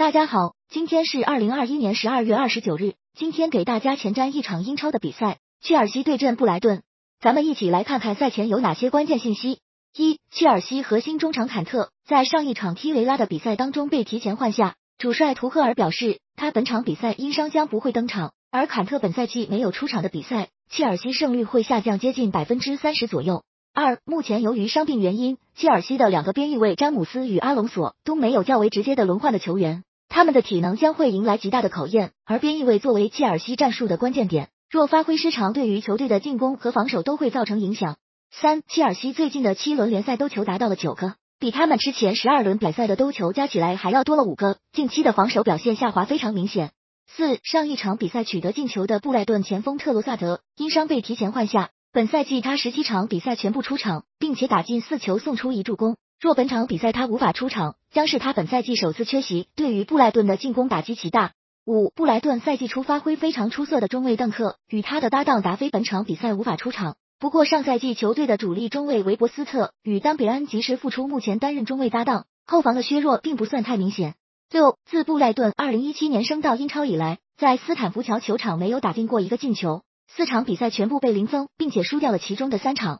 大家好，今天是二零二一年十二月二十九日。今天给大家前瞻一场英超的比赛，切尔西对阵布莱顿。咱们一起来看看赛前有哪些关键信息。一、切尔西核心中场坎特在上一场踢维拉的比赛当中被提前换下，主帅图赫尔表示，他本场比赛因伤将不会登场。而坎特本赛季没有出场的比赛，切尔西胜率会下降接近百分之三十左右。二、目前由于伤病原因，切尔西的两个边翼位詹姆斯与阿隆索都没有较为直接的轮换的球员。他们的体能将会迎来极大的考验，而边翼位作为切尔西战术的关键点，若发挥失常，对于球队的进攻和防守都会造成影响。三，切尔西最近的七轮联赛兜球达到了九个，比他们之前十二轮比赛的兜球加起来还要多了五个，近期的防守表现下滑非常明显。四，上一场比赛取得进球的布莱顿前锋特罗萨德因伤被提前换下，本赛季他十七场比赛全部出场，并且打进四球，送出一助攻。若本场比赛他无法出场，将是他本赛季首次缺席，对于布莱顿的进攻打击极大。五，布莱顿赛季初发挥非常出色的中卫邓克与他的搭档达菲本场比赛无法出场，不过上赛季球队的主力中卫维伯斯特与丹比安及时复出，目前担任中卫搭档，后防的削弱并不算太明显。六，自布莱顿二零一七年升到英超以来，在斯坦福桥球场没有打进过一个进球，四场比赛全部被零封，并且输掉了其中的三场。